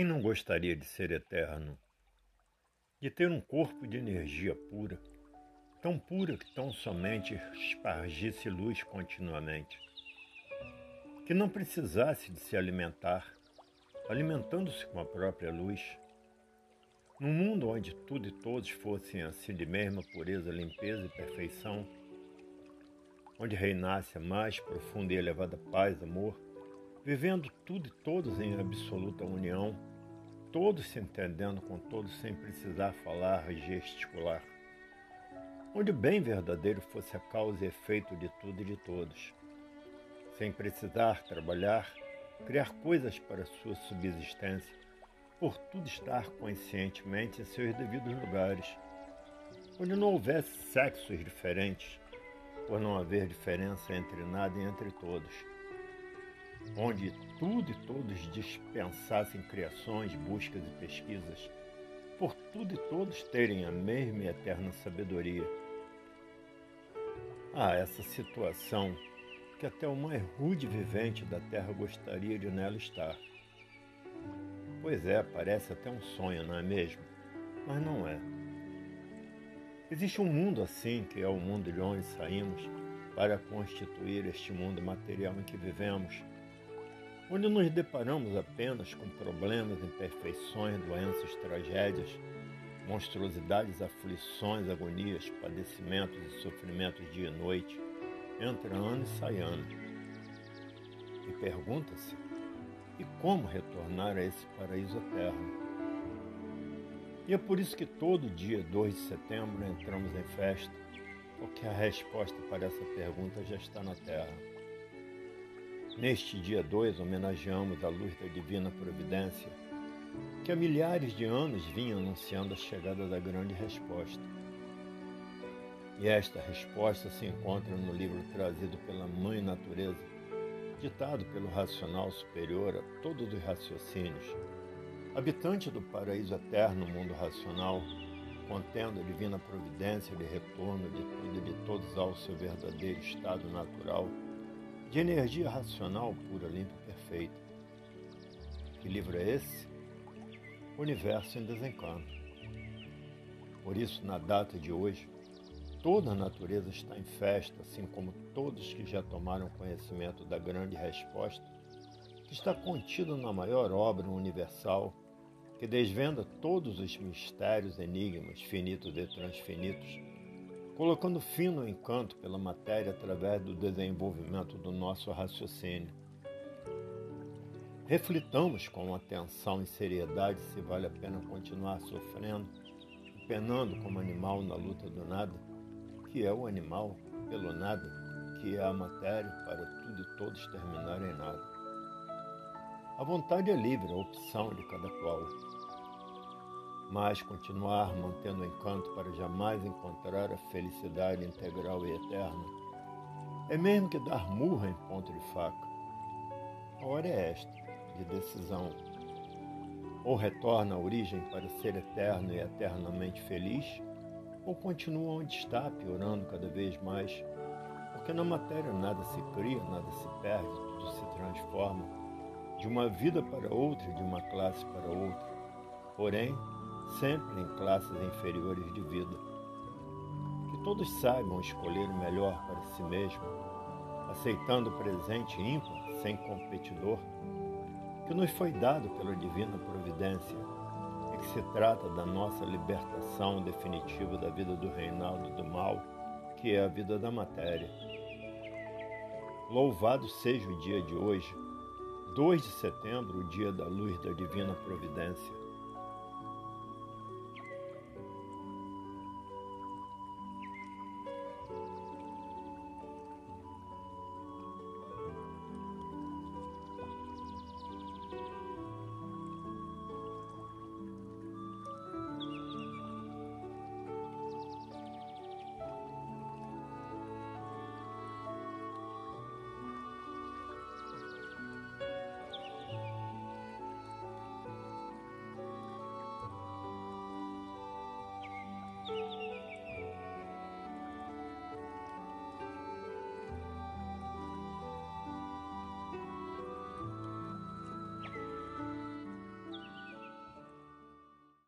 Quem não gostaria de ser eterno? De ter um corpo de energia pura, tão pura que tão somente espargisse luz continuamente. Que não precisasse de se alimentar, alimentando-se com a própria luz. Num mundo onde tudo e todos fossem assim de mesma pureza, limpeza e perfeição, onde reinasse a mais profunda e elevada paz, amor, vivendo tudo e todos em absoluta união, todos se entendendo com todos sem precisar falar e gesticular. Onde o bem verdadeiro fosse a causa e efeito de tudo e de todos, sem precisar trabalhar, criar coisas para sua subsistência, por tudo estar conscientemente em seus devidos lugares, onde não houvesse sexos diferentes, por não haver diferença entre nada e entre todos onde tudo e todos dispensassem criações, buscas e pesquisas, por tudo e todos terem a mesma e eterna sabedoria. Ah, essa situação que até o mais rude vivente da terra gostaria de nela estar. Pois é, parece até um sonho, não é mesmo? Mas não é. Existe um mundo assim, que é o mundo de onde saímos, para constituir este mundo material em que vivemos onde nos deparamos apenas com problemas, imperfeições, doenças, tragédias, monstruosidades, aflições, agonias, padecimentos e sofrimentos dia e noite, entra ano e sai ano. E pergunta-se: e como retornar a esse paraíso eterno? E é por isso que todo dia 2 de setembro entramos em festa, porque a resposta para essa pergunta já está na Terra. Neste dia 2, homenageamos a luz da divina providência, que há milhares de anos vinha anunciando a chegada da grande resposta. E esta resposta se encontra no livro trazido pela Mãe Natureza, ditado pelo racional superior a todos os raciocínios, habitante do paraíso eterno mundo racional, contendo a divina providência de retorno de tudo e de todos ao seu verdadeiro estado natural de energia racional pura, limpa e perfeita. Que livro é esse? Universo em Desencanto. Por isso, na data de hoje, toda a natureza está em festa, assim como todos que já tomaram conhecimento da grande resposta, que está contida na maior obra universal, que desvenda todos os mistérios, enigmas, finitos e transfinitos, colocando fim no encanto pela matéria através do desenvolvimento do nosso raciocínio. Reflitamos com atenção e seriedade se vale a pena continuar sofrendo e penando como animal na luta do nada, que é o animal pelo nada, que é a matéria para tudo e todos terminarem em nada. A vontade é livre, a opção de cada qual mas continuar mantendo o encanto para jamais encontrar a felicidade integral e eterna, é mesmo que dar murra em ponto de faca. A hora é esta, de decisão. Ou retorna à origem para ser eterno e eternamente feliz, ou continua onde está, piorando cada vez mais, porque na matéria nada se cria, nada se perde, tudo se transforma, de uma vida para outra, de uma classe para outra. Porém, sempre em classes inferiores de vida. Que todos saibam escolher o melhor para si mesmo, aceitando o presente ímpar, sem competidor, que nos foi dado pela divina providência e que se trata da nossa libertação definitiva da vida do reinado do mal, que é a vida da matéria. Louvado seja o dia de hoje, 2 de setembro, o dia da luz da divina providência